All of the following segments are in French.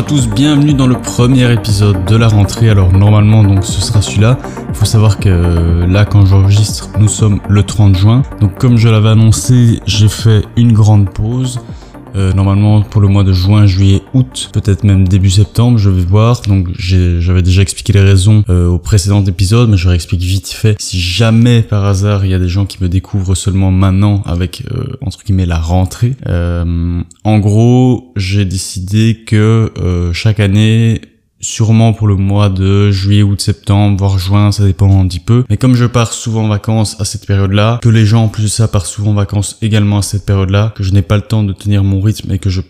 À tous, bienvenue dans le premier épisode de la rentrée. Alors normalement donc ce sera celui-là. Il faut savoir que euh, là quand j'enregistre, nous sommes le 30 juin. Donc comme je l'avais annoncé, j'ai fait une grande pause. Euh, normalement pour le mois de juin, juillet, août, peut-être même début septembre, je vais voir. Donc j'avais déjà expliqué les raisons euh, au précédent épisode, mais je réexplique vite fait. Si jamais par hasard il y a des gens qui me découvrent seulement maintenant avec euh, entre guillemets la rentrée, euh, en gros j'ai décidé que chaque année sûrement pour le mois de juillet, août, septembre, voire juin, ça dépend un petit peu. Mais comme je pars souvent en vacances à cette période-là, que les gens en plus de ça partent souvent en vacances également à cette période-là, que je n'ai pas le temps de tenir mon rythme et que je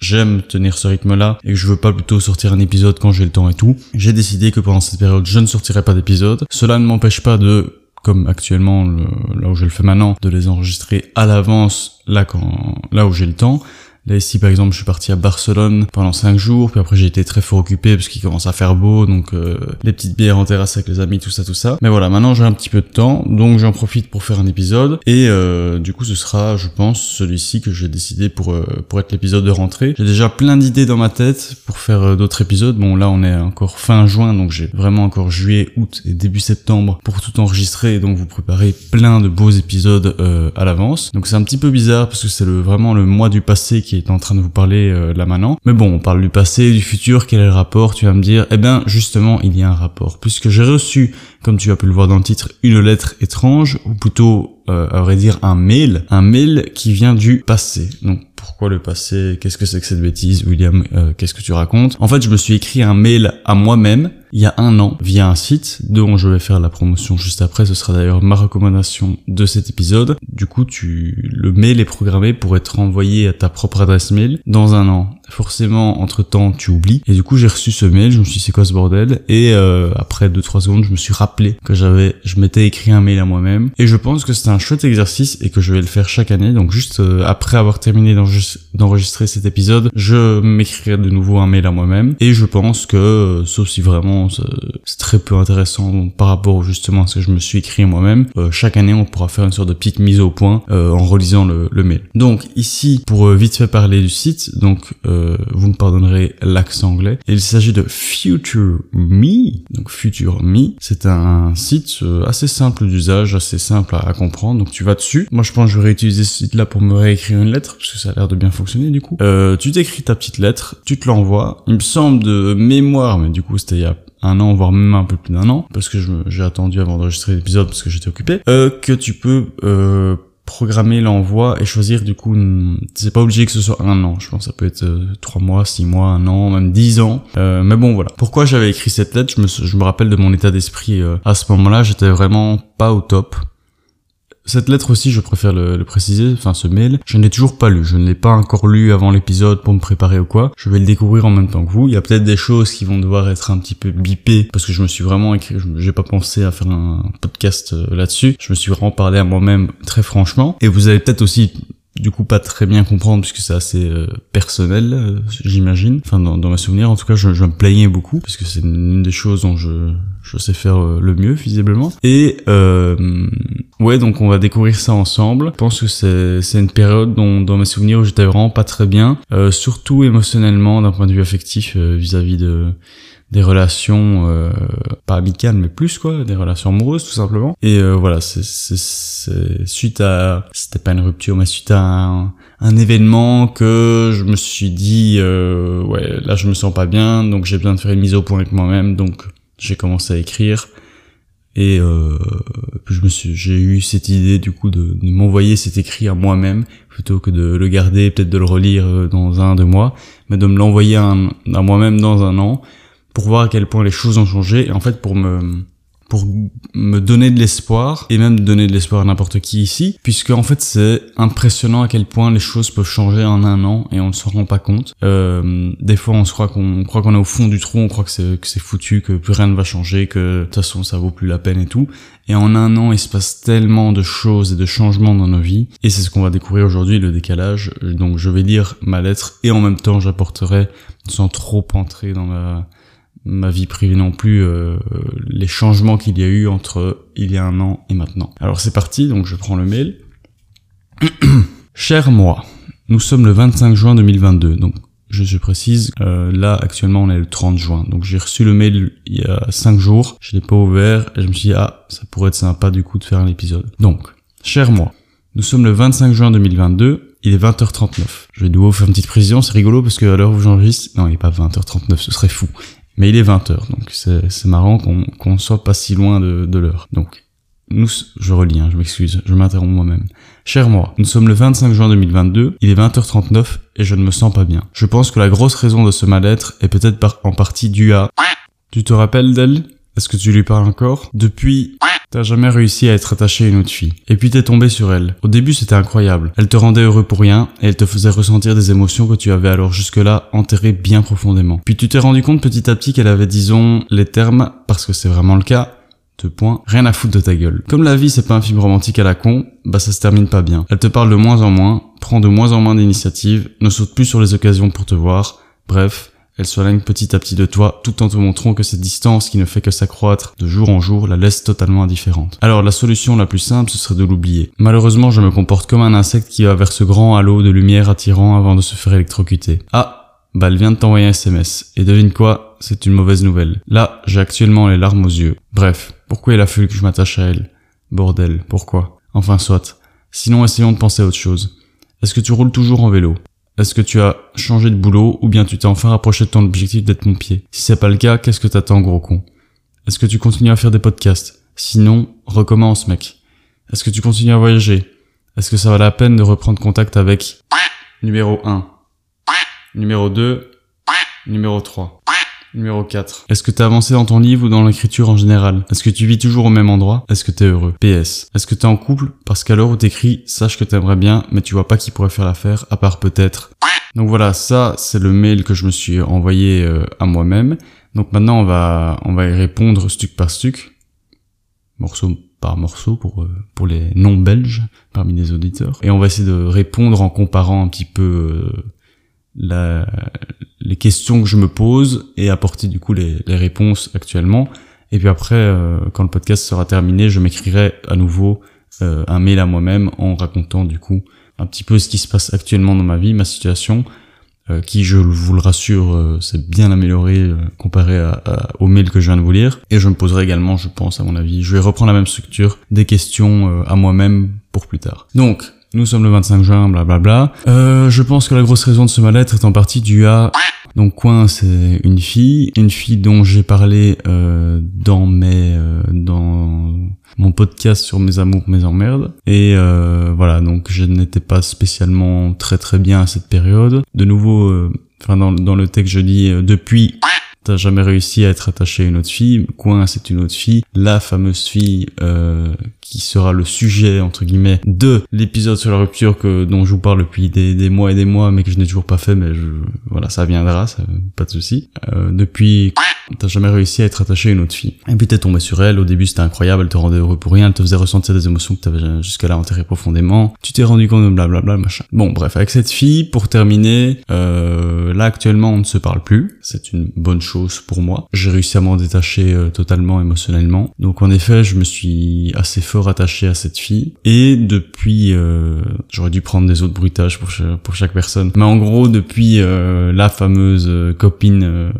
j'aime tenir ce rythme-là et que je veux pas plutôt sortir un épisode quand j'ai le temps et tout, j'ai décidé que pendant cette période, je ne sortirai pas d'épisode. Cela ne m'empêche pas de comme actuellement là où je le fais maintenant, de les enregistrer à l'avance là quand là où j'ai le temps. Là ici par exemple je suis parti à Barcelone pendant 5 jours, puis après j'ai été très fort occupé parce qu'il commence à faire beau, donc euh, les petites bières en terrasse avec les amis, tout ça, tout ça. Mais voilà, maintenant j'ai un petit peu de temps, donc j'en profite pour faire un épisode. Et euh, du coup ce sera, je pense, celui-ci que j'ai décidé pour, euh, pour être l'épisode de rentrée. J'ai déjà plein d'idées dans ma tête pour faire d'autres épisodes. Bon là on est encore fin juin, donc j'ai vraiment encore juillet, août et début septembre pour tout enregistrer, et donc vous préparez plein de beaux épisodes à l'avance. Donc c'est un petit peu bizarre parce que c'est le, vraiment le mois du passé qui est en train de vous parler euh, là maintenant. Mais bon, on parle du passé, du futur, quel est le rapport Tu vas me dire, eh bien justement, il y a un rapport. Puisque j'ai reçu, comme tu as pu le voir dans le titre, une lettre étrange, ou plutôt, euh, à vrai dire, un mail. Un mail qui vient du passé. Donc pourquoi le passé? Qu'est-ce que c'est que cette bêtise William, euh, qu'est-ce que tu racontes? En fait, je me suis écrit un mail à moi-même il y a un an via un site dont je vais faire la promotion juste après. Ce sera d'ailleurs ma recommandation de cet épisode. Du coup, tu le mail est programmé pour être envoyé à ta propre adresse mail dans un an. Forcément, entre temps, tu oublies. Et du coup, j'ai reçu ce mail. Je me suis dit c'est quoi ce bordel? Et euh, après 2-3 secondes, je me suis rappelé que j'avais, je m'étais écrit un mail à moi-même. Et je pense que c'est un chouette exercice et que je vais le faire chaque année. Donc juste euh, après avoir terminé d'enregistrer cet épisode, je m'écrirai de nouveau un mail à moi-même. Et je pense que, euh, sauf si vraiment c'est très peu intéressant par rapport justement à ce que je me suis écrit moi-même. Euh, chaque année, on pourra faire une sorte de petite mise au point euh, en relisant le, le, mail. Donc ici, pour euh, vite fait parler du site, donc vous me pardonnerez l'accent anglais, il s'agit de Future Me. Donc Future Me, c'est un site assez simple d'usage, assez simple à, comprendre. Donc tu vas dessus. Moi, je pense que je vais réutiliser ce site-là pour me réécrire une lettre parce que ça a l'air de bien fonctionner du coup. tu t'écris ta petite lettre, tu te l'envoies. Il me semble de mémoire, mais du coup c'était il y a un an, voire même un peu plus d'un an, parce que j'ai attendu avant d'enregistrer l'épisode parce que j'étais occupé, euh, que tu peux euh, programmer l'envoi et choisir du coup, c'est pas obligé que ce soit un an, je pense que ça peut être euh, trois mois, six mois, un an, même dix ans, mais bon voilà. Pourquoi j'avais écrit cette lettre, je me, je me rappelle de mon état d'esprit à ce moment-là, j'étais vraiment pas au top. Cette lettre aussi, je préfère le, préciser, enfin ce mail, je n'ai toujours pas lu. Je ne l'ai pas encore lu avant l'épisode pour me préparer ou quoi. Je vais le découvrir en même temps que vous. Il y a peut-être des choses qui vont devoir être un petit peu bipées parce que je me suis vraiment écrit, j'ai pas pensé à faire un podcast euh, là-dessus. Je me suis vraiment parlé à moi-même très franchement. Et vous allez peut-être aussi du coup pas très bien comprendre puisque c'est assez euh, personnel euh, j'imagine. Enfin dans, dans, mes souvenirs en tout cas je, je me plaignais beaucoup parce que c'est une, des choses dont je, je sais faire euh, le mieux visiblement. Et ouais donc on va découvrir ça ensemble. Je pense que c'est c'est une période dont dans mes souvenirs où j'étais vraiment pas très bien surtout émotionnellement d'un point de vue affectif vis-à-vis de des relations euh, pas amicales mais plus quoi des relations amoureuses tout simplement. Et euh, voilà c'est suite à c'était pas une rupture mais suite à un, un événement que je me suis dit euh, ouais là je me sens pas bien donc j'ai besoin de faire une mise au point avec moi-même donc j'ai commencé à écrire. Et euh, puis je me suis j'ai eu cette idée du coup de, de m'envoyer cet écrit à moi-même plutôt que de le garder peut-être de le relire euh, dans un deux mois mais de me l'envoyer à, à moi-même dans un an pour voir à quel point les choses ont changé et en fait pour me pour me donner de l'espoir et même donner de l'espoir à n'importe qui ici puisque en fait c'est impressionnant à quel point les choses peuvent changer en un an et on ne s'en rend pas compte. Euh, des fois on se croit qu'on croit qu'on est au fond du trou on croit que c'est que c'est foutu que plus rien ne va changer que de toute façon ça vaut plus la peine et tout. Et en un an il se passe tellement de choses et de changements dans nos vies. Et c'est ce qu'on va découvrir aujourd'hui le décalage. Donc je vais lire ma lettre et en même temps j'apporterai sans trop entrer dans ma ma vie privée non plus, euh, les changements qu'il y a eu entre il y a un an et maintenant. Alors c'est parti, donc je prends le mail. Cher moi, nous sommes le 25 juin 2022, donc je, je précise, euh, là actuellement on est le 30 juin, donc j'ai reçu le mail il y a 5 jours, je l'ai pas ouvert et je me suis dit ah ça pourrait être sympa du coup de faire un épisode. Donc, cher moi, nous sommes le 25 juin 2022, il est 20h39. Je vais de nouveau faire une petite précision, c'est rigolo parce que à l'heure où j'enregistre, non il est pas 20h39, ce serait fou. Mais il est 20h, donc c'est marrant qu'on qu'on soit pas si loin de, l'heure. Donc, nous, je relis, hein, je m'excuse, je m'interromps moi-même. Cher moi, nous sommes le 25 juin 2022, il est 20h39 et je ne me sens pas bien. Je pense que la grosse raison de ce mal-être est peut-être en partie due à... Tu te rappelles d'elle? Est-ce que tu lui parles encore? Depuis... T'as jamais réussi à être attaché à une autre fille. Et puis t'es tombé sur elle. Au début c'était incroyable. Elle te rendait heureux pour rien et elle te faisait ressentir des émotions que tu avais alors jusque-là enterrées bien profondément. Puis tu t'es rendu compte petit à petit qu'elle avait disons les termes, parce que c'est vraiment le cas, deux points, rien à foutre de ta gueule. Comme la vie c'est pas un film romantique à la con, bah ça se termine pas bien. Elle te parle de moins en moins, prend de moins en moins d'initiatives, ne saute plus sur les occasions pour te voir, bref, elle s'éloigne petit à petit de toi, tout en te montrant que cette distance qui ne fait que s'accroître de jour en jour la laisse totalement indifférente. Alors la solution la plus simple ce serait de l'oublier. Malheureusement je me comporte comme un insecte qui va vers ce grand halo de lumière attirant avant de se faire électrocuter. Ah, bah elle vient de t'envoyer un SMS. Et devine quoi, c'est une mauvaise nouvelle. Là, j'ai actuellement les larmes aux yeux. Bref, pourquoi il a fallu que je m'attache à elle? Bordel, pourquoi? Enfin soit. Sinon, essayons de penser à autre chose. Est-ce que tu roules toujours en vélo? Est-ce que tu as changé de boulot ou bien tu t'es enfin rapproché de ton objectif d'être pompier? Si c'est pas le cas, qu'est-ce que t'attends gros con? Est-ce que tu continues à faire des podcasts? Sinon, recommence mec. Est-ce que tu continues à voyager? Est-ce que ça va la peine de reprendre contact avec numéro 1 Numéro 2. Numéro 3. Numéro 4. Est-ce que t'as avancé dans ton livre ou dans l'écriture en général? Est-ce que tu vis toujours au même endroit? Est-ce que t'es heureux? PS. Est-ce que t'es en couple? Parce qu'à l'heure où t'écris, sache que t'aimerais bien, mais tu vois pas qui pourrait faire l'affaire, à part peut-être... Donc voilà, ça c'est le mail que je me suis envoyé euh, à moi-même. Donc maintenant on va on va y répondre stuc par stuc, morceau par morceau pour euh, pour les non belges parmi les auditeurs, et on va essayer de répondre en comparant un petit peu euh, la, les questions que je me pose et apporter du coup les, les réponses actuellement. Et puis après, euh, quand le podcast sera terminé, je m'écrirai à nouveau euh, un mail à moi-même en racontant du coup un petit peu ce qui se passe actuellement dans ma vie, ma situation, euh, qui, je vous le rassure, s'est bien amélioré comparé à, au mail que je viens de vous lire. Et je me poserai également, je pense, à mon avis, je vais reprendre la même structure, des questions à moi-même pour plus tard. Donc, nous sommes le 25 juin, blablabla. Euh, je pense que la grosse raison de ce mal-être est en partie due à... Donc Coin, c'est une fille, une fille dont j'ai parlé euh, dans mes, euh, dans mon podcast sur mes amours, mes emmerdes. Et euh, voilà, donc je n'étais pas spécialement très très bien à cette période. De nouveau, enfin dans, le texte je dis depuis t'as jamais réussi à être attaché à une autre fille, Coin c'est une autre fille, la fameuse fille qui sera le sujet entre guillemets de l'épisode sur la rupture que dont je vous parle depuis des, des mois et des mois mais que je n'ai toujours pas fait mais je voilà ça viendra ça, pas de souci. Euh, depuis t'as jamais réussi à être attaché à une autre fille. Et puis t'es tombé sur elle au début c'était incroyable elle te rendait heureux pour rien elle te faisait ressentir des émotions que t'avais jusqu'à là enterrées profondément. Tu t'es rendu compte de blablabla machin. Bon bref avec cette fille pour terminer euh, là actuellement on ne se parle plus. C'est une bonne chose pour moi. J'ai réussi à m'en détacher euh, totalement émotionnellement. Donc en effet, je me suis assez fort attaché à cette fille. Et depuis, euh, j'aurais dû prendre des autres bruitages pour, pour chaque personne. Mais en gros, depuis euh, la fameuse copine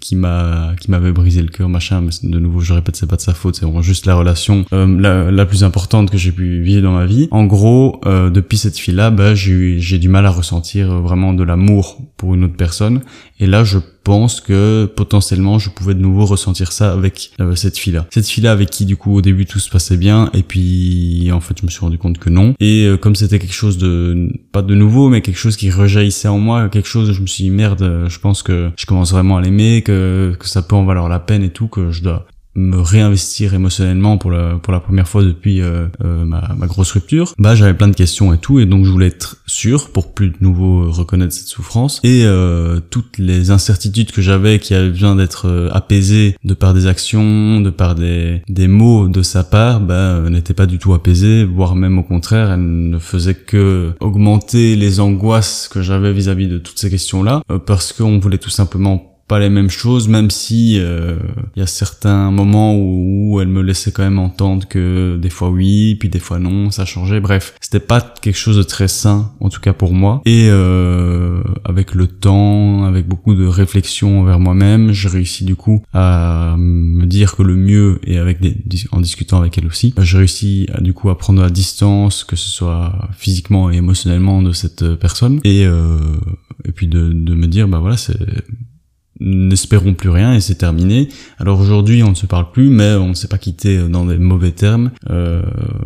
qui m'a qui m'avait brisé le cœur, machin, mais de nouveau, je répète, c'est pas de sa faute, c'est vraiment juste la relation la, la, plus importante que j'ai pu vivre dans ma vie. En gros, depuis cette fille-là, bah, j'ai j'ai du mal à ressentir vraiment de l'amour pour une autre personne. Et là, je pense que potentiellement je pouvais de nouveau ressentir ça avec euh, cette fille-là. Cette fille-là avec qui du coup au début tout se passait bien et puis en fait je me suis rendu compte que non. Et euh, comme c'était quelque chose de pas de nouveau mais quelque chose qui rejaillissait en moi, quelque chose je me suis dit merde, je pense que je commence vraiment à l'aimer, que que ça peut en valoir la peine et tout, que je dois me réinvestir émotionnellement pour la pour la première fois depuis euh, euh, ma, ma, grosse rupture. Bah j'avais plein de questions et tout et donc je voulais être sûr pour plus de nouveau reconnaître cette souffrance. Et euh, toutes les incertitudes que j'avais qui avaient besoin d'être euh, apaisées de par des actions de par des des mots de sa part bah n'étaient pas du tout apaisées voire même au contraire elles ne faisaient que augmenter les angoisses que j'avais vis-à-vis de toutes ces questions là parce qu'on voulait tout simplement pas les mêmes choses, même si euh, il y a certains moments où, elle me laissait quand même entendre que des fois oui, puis des fois non, ça changeait. Bref, c'était pas quelque chose de très sain, en tout cas pour moi. Et euh, avec le temps, avec beaucoup de réflexion envers moi-même, j'ai réussi du coup à me dire que le mieux, et avec des, en discutant avec elle aussi, j'ai réussi du coup à prendre la distance, que ce soit physiquement et émotionnellement de cette personne, et euh, et puis de, de me dire bah voilà c'est n'espérons plus rien et c'est terminé. Alors aujourd'hui on ne se parle plus, mais on ne s'est pas quitté dans des mauvais termes. Euh,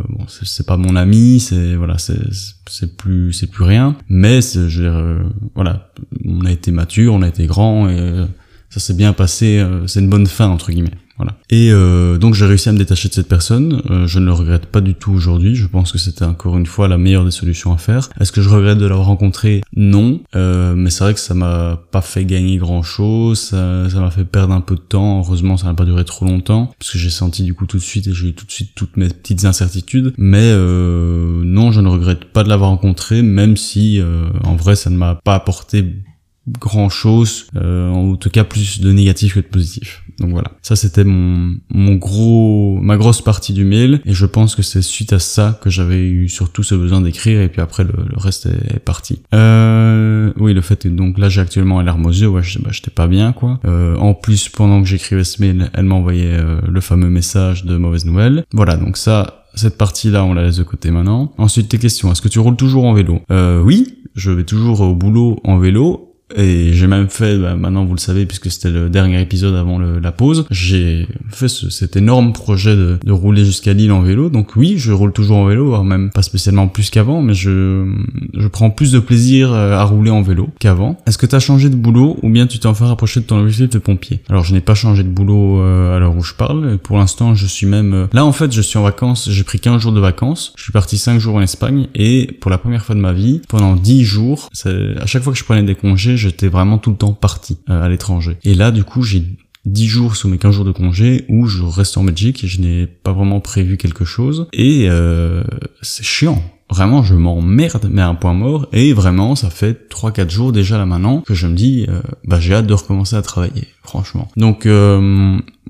bon, c'est pas mon ami, c'est voilà, c'est plus c'est plus rien. Mais je euh, voilà, on a été mature, on a été grand et euh, ça s'est bien passé. Euh, c'est une bonne fin entre guillemets. Voilà. Et euh, donc j'ai réussi à me détacher de cette personne. Euh, je ne le regrette pas du tout aujourd'hui. Je pense que c'était encore une fois la meilleure des solutions à faire. Est-ce que je regrette de l'avoir rencontré? Non. Euh, mais c'est vrai que ça m'a pas fait gagner grand chose. Ça m'a fait perdre un peu de temps. Heureusement, ça n'a pas duré trop longtemps parce que j'ai senti du coup tout de suite et j'ai eu tout de suite toutes mes petites incertitudes. Mais euh, non, je ne regrette pas de l'avoir rencontré, même si euh, en vrai ça ne m'a pas apporté grand chose, euh, en tout cas plus de négatif que de positif. Donc voilà, ça c'était mon, mon gros, ma grosse partie du mail, et je pense que c'est suite à ça que j'avais eu surtout ce besoin d'écrire, et puis après le, reste est, parti. Euh, oui, le fait donc là j'ai actuellement l'air aux yeux, ouais, bah, j'étais pas bien quoi. Euh, en plus, pendant que j'écrivais ce mail, elle m'envoyait euh, le fameux message de mauvaise nouvelle. Voilà, donc ça, cette partie-là, on la laisse de côté maintenant. Ensuite, tes questions. Est-ce que tu roules toujours en vélo? Euh, Oui, je vais toujours au boulot en vélo et j'ai même fait, bah, maintenant vous le savez, puisque c'était le dernier épisode avant la pause, j'ai fait ce, cet énorme projet de, de rouler jusqu'à Lille en vélo. Donc oui, je roule toujours en vélo, voire même pas spécialement plus qu'avant, mais je, je prends plus de plaisir euh, à rouler en vélo qu'avant. Est-ce que tu as changé de boulot ou bien tu t'es enfin rapproché de ton objectif de pompier? Alors je n'ai pas changé de boulot euh, à l'heure où je parle. Pour l'instant, je suis même... Euh, là en fait, je suis en vacances, j'ai pris 15 jours de vacances. Je suis parti 5 jours en Espagne et pour la première fois de ma vie, pendant 10 jours, à chaque fois que je prenais des congés, j'étais vraiment tout le temps parti euh, à l'étranger. Et là, du coup, j'ai 10 jours sous mes 15 jours de congé où je reste en Belgique et je n'ai pas vraiment prévu quelque chose. Et euh, c'est chiant. Vraiment, je m'emmerde, mais à un point mort. Et vraiment, ça fait 3-4 jours déjà là maintenant que je me dis, euh, bah j'ai hâte de recommencer à travailler, franchement. Donc,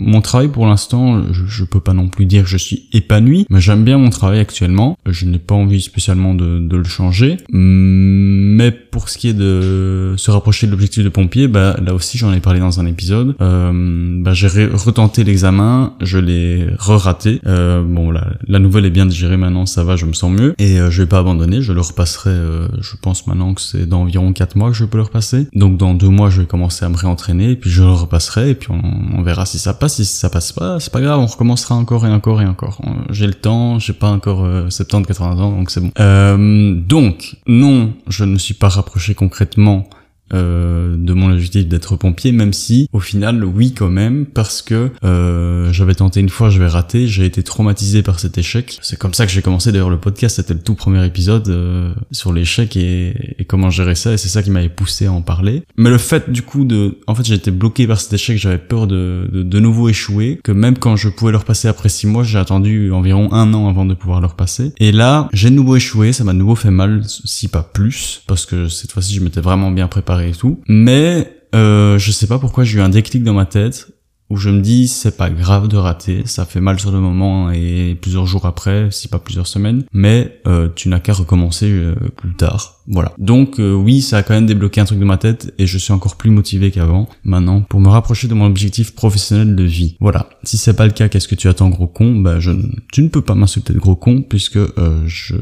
mon travail pour l'instant, je, je, peux pas non plus dire que je suis épanoui, mais j'aime bien mon travail actuellement. Je n'ai pas envie spécialement de, de, le changer. Mais pour ce qui est de se rapprocher de l'objectif de pompier, bah là aussi j'en ai parlé dans un épisode. Euh, bah, j'ai retenté l'examen, je l'ai re-raté. Euh, bon la, la nouvelle est bien digérée maintenant, ça va, je me sens mieux. Et euh, je vais pas abandonner, je le repasserai. Euh, je pense maintenant que c'est dans environ 4 mois que je peux le repasser. Donc dans deux mois je vais commencer à me réentraîner, et puis je le repasserai, et puis on, on verra si ça passe si ça passe pas, c'est pas grave, on recommencera encore et encore et encore. J'ai le temps, j'ai pas encore 70-80 euh, ans, donc c'est bon. Euh, donc, non, je ne suis pas rapproché concrètement euh, de mon objectif d'être pompier, même si au final oui quand même parce que euh, j'avais tenté une fois, je vais rater, j'ai été traumatisé par cet échec. C'est comme ça que j'ai commencé d'ailleurs le podcast, c'était le tout premier épisode euh, sur l'échec et, et, comment gérer ça et c'est ça qui m'avait poussé à en parler. Mais le fait du coup de, en fait j'ai été bloqué par cet échec, j'avais peur de, de, de nouveau échouer, que même quand je pouvais le repasser après six mois, j'ai attendu environ un an avant de pouvoir le repasser. Et là j'ai de nouveau échoué, ça m'a de nouveau fait mal, si pas plus, parce que cette fois-ci je m'étais vraiment bien préparé et tout. Mais euh, je sais pas pourquoi j'ai eu un déclic dans ma tête où je me dis c'est pas grave de rater, ça fait mal sur le moment et plusieurs jours après, si pas plusieurs semaines, mais euh, tu n'as qu'à recommencer euh, plus tard. Voilà. Donc euh, oui, ça a quand même débloqué un truc de ma tête et je suis encore plus motivé qu'avant maintenant pour me rapprocher de mon objectif professionnel de vie. Voilà. Si c'est pas le cas, qu'est-ce que tu attends gros con? Bah je tu ne peux pas m'insulter de gros con puisque je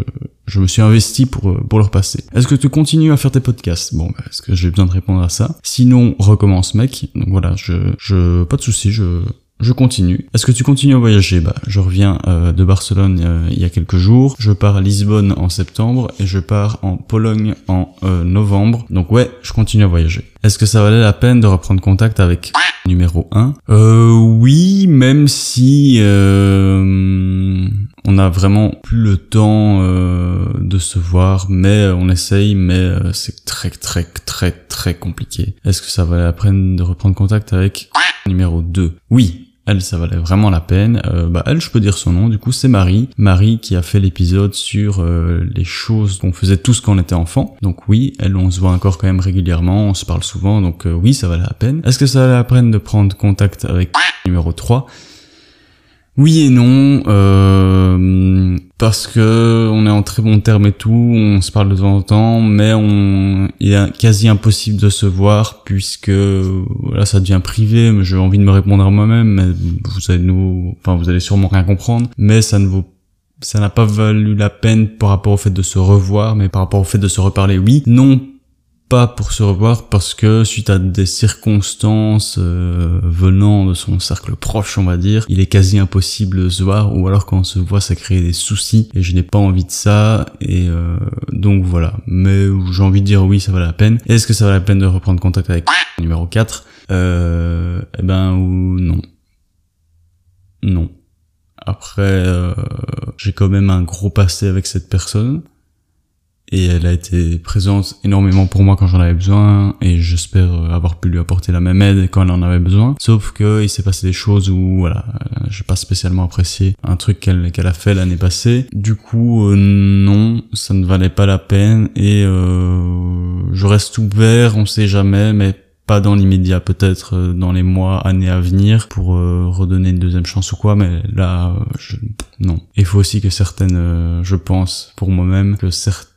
je me suis investi pour pour le repasser. Est-ce que tu continues à faire tes podcasts? Bon, bah, est-ce que j'ai besoin de répondre à ça? Sinon, recommence mec. Donc voilà, je je pas de souci, je je continue. Est-ce que tu continues à voyager Bah, je reviens euh, de Barcelone euh, il y a quelques jours. Je pars à Lisbonne en septembre et je pars en Pologne en euh, novembre. Donc ouais, je continue à voyager. Est-ce que ça valait la peine de reprendre contact avec numéro 1 Euh oui, même si on a vraiment plus le temps de se voir, mais on essaye, mais c'est très très très très compliqué. Est-ce que ça valait la peine de reprendre contact avec numéro 2 Oui, elle, ça valait vraiment la peine. Euh, bah, elle, je peux dire son nom. Du coup, c'est Marie. Marie qui a fait l'épisode sur euh, les choses qu'on faisait tous quand on était enfant. Donc oui, elle, on se voit encore quand même régulièrement. On se parle souvent. Donc euh, oui, ça valait la peine. Est-ce que ça valait la peine de prendre contact avec numéro 3 oui et non, euh, parce que on est en très bon terme et tout, on se parle de temps en temps, mais on, il est quasi impossible de se voir puisque voilà ça devient privé. J'ai envie de me répondre à moi-même, mais vous allez nous, enfin vous allez sûrement rien comprendre, mais ça ne vaut ça n'a pas valu la peine par rapport au fait de se revoir, mais par rapport au fait de se reparler, oui. Non pas pour se revoir parce que suite à des circonstances euh, venant de son cercle proche on va dire il est quasi impossible de se voir ou alors quand on se voit ça crée des soucis et je n'ai pas envie de ça et euh, donc voilà. Mais j'ai envie de dire oui ça valait la peine. Est-ce que ça valait la peine de reprendre contact avec numéro 4 euh, eh ben ou non. Non. Après euh, j'ai quand même un gros passé avec cette personne et elle a été présente énormément pour moi quand j'en avais besoin. Et j'espère avoir pu lui apporter la même aide quand elle en avait besoin. Sauf que il s'est passé des choses où voilà euh, j'ai pas spécialement apprécié un truc qu'elle qu'elle a fait l'année passée. Du coup euh, non ça ne valait pas la peine. Et euh, je reste ouvert on sait jamais mais pas dans l'immédiat, peut-être euh, dans les mois, années à venir, pour redonner une deuxième chance ou quoi, mais là, je... non. Il faut aussi que certaines, je pense, pour moi-même, que certaines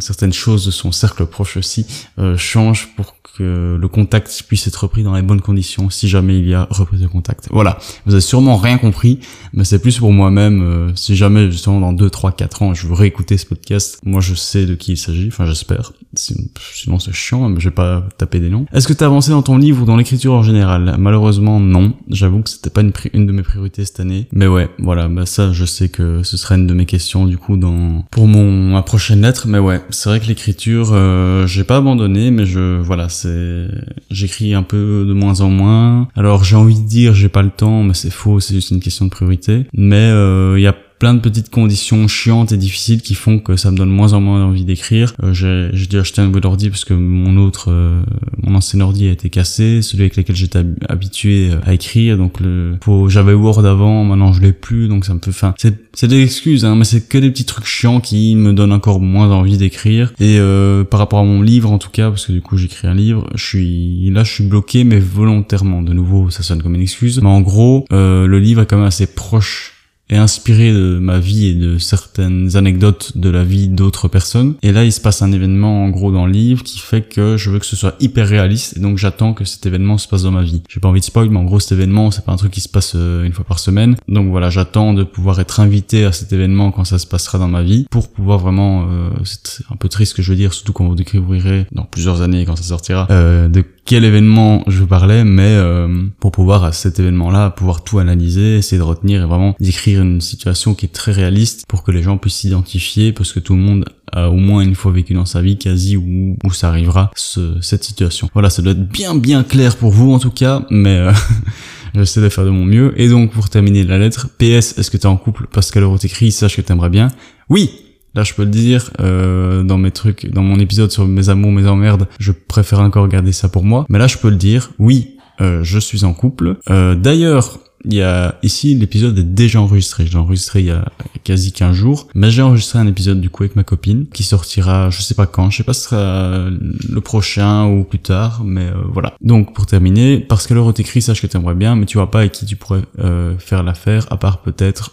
certaines choses de son cercle proche aussi euh, changent pour que le contact puisse être repris dans les bonnes conditions si jamais il y a reprise de contact. Voilà, vous avez sûrement rien compris, mais c'est plus pour moi-même, euh, si jamais justement dans 2, 3, 4 ans je veux réécouter ce podcast, moi je sais de qui il s'agit, enfin j'espère, sinon c'est chiant, mais je vais pas taper des noms. Est-ce que tu as avancé dans ton livre ou dans l'écriture en général? Malheureusement non, j'avoue que c'était pas une, une de mes priorités cette année, mais ouais, voilà, bah ça je sais que ce sera une de mes questions du coup dans pour mon ma prochaine lettre, mais ouais, c'est vrai que l'écriture, euh, j'ai pas abandonné, mais je voilà, c'est j'écris un peu de moins en moins. Alors j'ai envie de dire j'ai pas le temps, mais c'est faux, c'est juste une question de priorité. Mais euh, il y a plein de petites conditions chiantes et difficiles qui font que ça me donne moins en moins envie d'écrire. Euh, j'ai, j'ai dû acheter un nouvel ordi parce que mon autre, euh, mon ancien ordi a été cassé, celui avec lequel j'étais habitué à écrire. Donc le, j'avais Word avant, maintenant je l'ai plus, donc ça me fait, enfin, c'est, c'est des excuses, hein, mais c'est que des petits trucs chiants qui me donnent encore moins envie d'écrire. Et euh, par rapport à mon livre en tout cas, parce que du coup j'écris un livre, je suis là, je suis bloqué, mais volontairement. De nouveau, ça sonne comme une excuse, mais en gros, euh, le livre est quand même assez proche est inspiré de ma vie et de certaines anecdotes de la vie d'autres personnes. Et là, il se passe un événement en gros dans le livre qui fait que je veux que ce soit hyper réaliste et donc j'attends que cet événement se passe dans ma vie. J'ai pas envie de spoil, mais en gros cet événement, c'est pas un truc qui se passe euh, une fois par semaine. Donc voilà, j'attends de pouvoir être invité à cet événement quand ça se passera dans ma vie pour pouvoir vraiment, euh, c'est un peu triste que je veux dire, surtout quand vous découvrirez dans plusieurs années quand ça sortira, euh, de quel événement je parlais, mais euh, pour pouvoir à cet événement-là pouvoir tout analyser, essayer de retenir et vraiment décrire une situation qui est très réaliste pour que les gens puissent s'identifier, parce que tout le monde a au moins une fois vécu dans sa vie quasi où, où ça arrivera cette situation. Voilà, ça doit être bien bien clair pour vous en tout cas, mais euh, j'essaie de faire de mon mieux. Et donc pour terminer la lettre, PS, est-ce que t'es en couple? Parce qu'elle aurait écrit, sache que t'aimerais bien. Oui, Là, je peux le dire, euh, dans mes trucs, dans mon épisode sur mes amours, mes emmerdes, je préfère encore garder ça pour moi. Mais là, je peux le dire, oui, euh, je suis en couple. Euh, D'ailleurs, il y a ici l'épisode est déjà enregistré. Je l'ai enregistré il y a quasi 15 jours, mais j'ai enregistré un épisode du coup avec ma copine qui sortira, je sais pas quand, je sais pas si ce sera le prochain ou plus tard, mais euh, voilà. Donc pour terminer, parce que l'heure écrit, sache que t'aimerais bien, mais tu vois pas avec qui tu pourrais euh, faire l'affaire, à part peut-être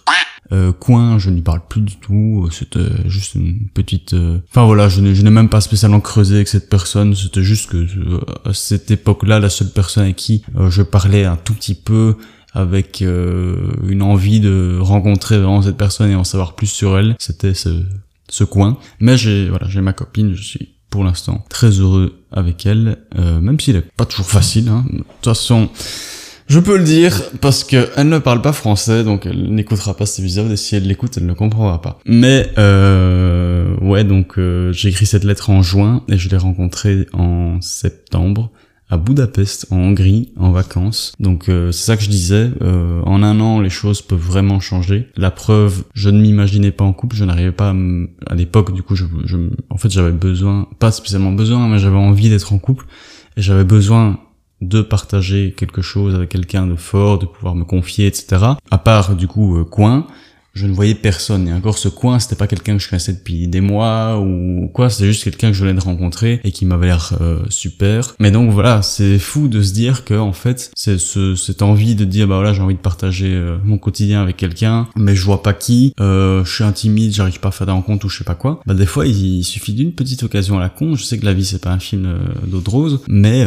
euh, coin, je n'y parle plus du tout. C'était juste une petite. euh, Enfin voilà, je n'ai même pas spécialement creusé avec cette personne. C'était juste que euh, à cette époque-là, la seule personne avec qui euh, je parlais un tout petit peu avec euh, une envie de rencontrer vraiment cette personne et en savoir plus sur elle, c'était ce, ce coin. Mais j'ai voilà, j'ai ma copine, je suis pour l'instant très heureux avec elle, euh, même s'il est pas toujours facile. Hein. De toute façon. Je peux le dire parce que elle ne parle pas français, donc elle n'écoutera pas cet épisode et si elle l'écoute, elle ne comprendra pas. Mais euh, ouais, donc euh, j'ai écrit cette lettre en juin et je l'ai rencontrée en septembre à Budapest, en Hongrie, en vacances. Donc euh, c'est ça que je disais. Euh, en un an, les choses peuvent vraiment changer. La preuve, je ne m'imaginais pas en couple. Je n'arrivais pas à, à l'époque. Du coup, je, en fait, j'avais besoin, pas spécialement besoin, mais j'avais envie d'être en couple et j'avais besoin de partager quelque chose avec quelqu'un de fort, de pouvoir me confier, etc. À part du coup euh, Coin, je ne voyais personne. Et encore ce coin, c'était pas quelqu'un que je connaissais depuis des mois ou quoi, c'était juste quelqu'un que je venais de rencontrer et qui m'avait l'air euh, super. Mais donc voilà, c'est fou de se dire que en fait, c'est ce, cette envie de dire bah voilà, j'ai envie de partager euh, mon quotidien avec quelqu'un, mais je vois pas qui, euh, je suis intimide, j'arrive pas à faire des rencontres ou je sais pas quoi. Bah des fois, il, suffit d'une petite occasion à la con. Je sais que la vie c'est pas un film d'eau de rose, mais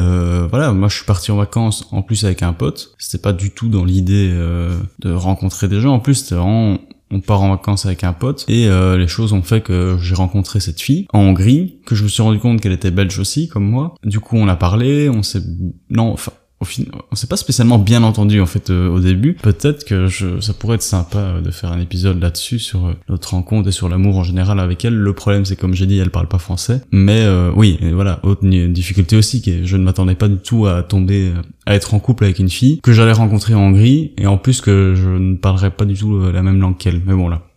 voilà, moi je suis parti en vacances en plus avec un pote. C'était pas du tout dans l'idée de rencontrer des gens. En plus, c'était vraiment on part en vacances avec un pote et euh, les choses ont fait que j'ai rencontré cette fille en Hongrie, que je me suis rendu compte qu'elle était belge aussi comme moi. Du coup, on a parlé, on s'est non, enfin on s'est pas spécialement bien entendu en fait euh, au début. Peut-être que je, ça pourrait être sympa euh, de faire un épisode là-dessus sur euh, notre rencontre et sur l'amour en général avec elle. Le problème c'est comme j'ai dit, elle parle pas français. Mais oui, et voilà, autre difficulté aussi, que je ne m'attendais pas du tout à tomber, à être en couple avec une fille que j'allais rencontrer en Hongrie et en plus que je ne parlerais pas du tout la même langue qu'elle. Mais bon là,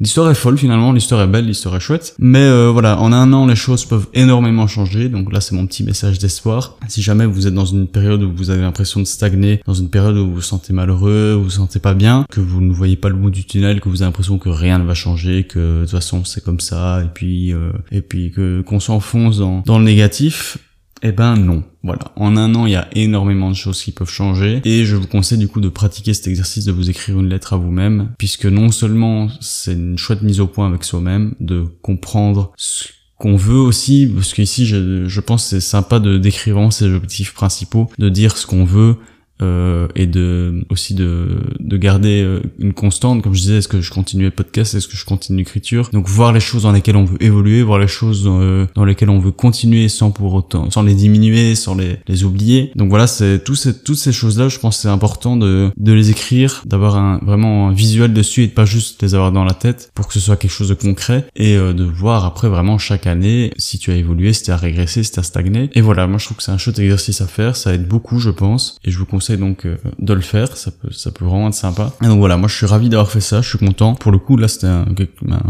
L'histoire est folle finalement, l'histoire est belle, l'histoire est chouette. Mais euh, voilà, en un an, les choses peuvent énormément changer. Donc là, c'est mon petit message d'espoir. Si jamais vous êtes dans une période où vous avez l'impression de stagner, dans une période où vous vous sentez malheureux, où vous vous sentez pas bien, que vous ne voyez pas le bout du tunnel, que vous avez l'impression que rien ne va changer, que de toute façon c'est comme ça, et puis euh, et puis que qu'on s'enfonce dans, dans le négatif, eh ben non. Voilà. En un an, il y a énormément de choses qui peuvent changer. Et je vous conseille du coup de pratiquer cet exercice de vous écrire une lettre à vous-même. Puisque non seulement c'est une chouette mise au point avec soi-même, de comprendre ce qu'on veut aussi, parce qu'ici je, je pense c'est sympa de décrire ses objectifs principaux, de dire ce qu'on veut, euh, et de aussi de, de garder euh, une constante. Comme je disais est-ce que je continue le podcast? Est-ce que je continue l'écriture? Donc voir les choses dans lesquelles on veut évoluer voir les choses dans, euh, lesquelles on veut continuer sans pour autant sans les diminuer sans les, les oublier. Donc voilà c'est tous ces, toutes ces choses là je pense c'est important de, de les écrire d'avoir un vraiment un visuel dessus et de pas juste les avoir dans la tête pour que ce soit quelque chose de concret et euh, de voir après vraiment chaque année si tu as évolué si tu as régressé si tu as stagné. Et voilà moi je trouve que c'est un chouette exercice à faire. Ça aide beaucoup je pense. Et je vous conseille donc euh, de le faire, ça peut, ça peut vraiment être sympa. Et donc voilà, moi je suis ravi d'avoir fait ça, je suis content. Pour le coup, là c'était un,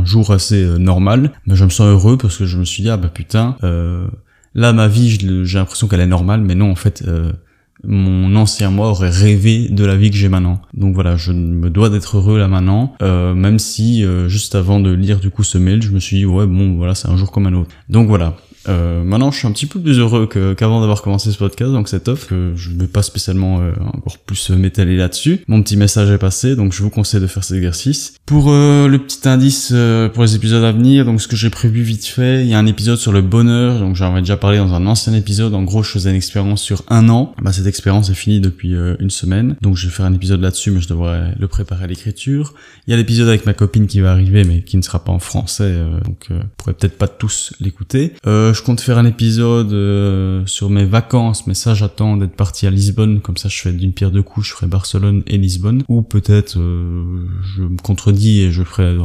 jour assez euh, normal, mais je me sens heureux parce que je me suis dit, ah bah putain, euh, là ma vie, j'ai l'impression qu'elle est normale, mais non, en fait, mon ancien moi aurait rêvé de la vie que j'ai maintenant. Donc voilà, je me dois d'être heureux là maintenant, même si juste avant de lire du coup ce mail, je me suis dit ouais bon voilà c'est un jour comme un autre. Donc voilà, euh, maintenant, je suis un petit peu plus heureux qu'avant d'avoir commencé ce podcast, donc c'est top. Que je ne vais pas spécialement euh, encore plus m'étaler là-dessus. Mon petit message est passé, donc je vous conseille de faire cet exercice. Pour euh, le petit indice euh, pour les épisodes à venir, donc ce que j'ai prévu vite fait, il y a un épisode sur le bonheur, donc j'en avais déjà parlé dans un ancien épisode. En gros, je faisais une expérience sur un an. Bah, cette expérience est finie depuis une semaine, donc je vais faire un épisode là-dessus, mais je devrais le préparer à l'écriture. Il y a l'épisode avec ma copine qui va arriver, mais qui ne sera pas en français, donc euh, pourrait peut-être pas tous l'écouter. Euh, je compte faire un épisode euh, sur mes vacances, mais ça j'attends d'être parti à Lisbonne, comme ça je fais d'une pierre deux coups, je ferai Barcelone et Lisbonne. Ou peut-être euh, je me contredis et je ferai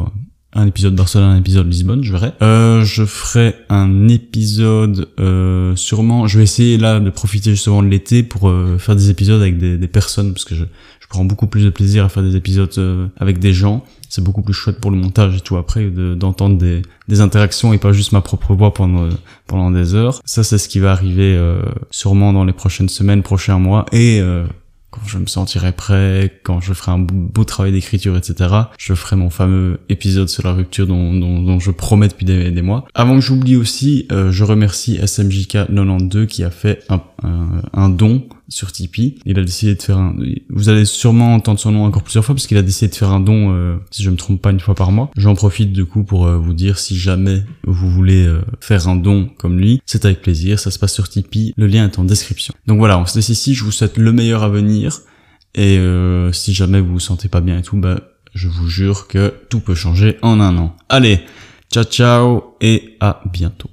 un épisode Barcelone, un épisode Lisbonne, je verrai. Euh, je ferai un épisode euh, sûrement. Je vais essayer là de profiter justement de l'été pour faire des épisodes avec des, personnes parce que je, prends beaucoup plus de plaisir à faire des épisodes avec des gens c'est beaucoup plus chouette pour le montage et tout après d'entendre des, des interactions et pas juste ma propre voix pendant pendant des heures. Ça c'est ce qui va arriver euh, sûrement dans les prochaines semaines, prochains mois et euh, quand je me sentirai prêt, quand je ferai un beau travail d'écriture, etc., je ferai mon fameux épisode sur la rupture dont, dont, dont je promets depuis des, mois. Avant que j'oublie aussi, euh, je remercie SMJK92 qui a fait un, un don sur Tipeee. Il a décidé de faire un... Vous allez sûrement entendre son nom encore plusieurs fois parce qu'il a décidé de faire un don, euh, si je me trompe pas, une fois par mois. J'en profite du coup pour euh, vous dire si jamais vous voulez euh, faire un don comme lui, c'est avec plaisir. Ça se passe sur Tipeee. Le lien est en description. Donc voilà, on se laisse ici. Je vous souhaite le meilleur à venir. Et si jamais vous vous sentez pas bien et tout, bah, je vous jure que tout peut changer en un an. Allez, ciao ciao et à bientôt.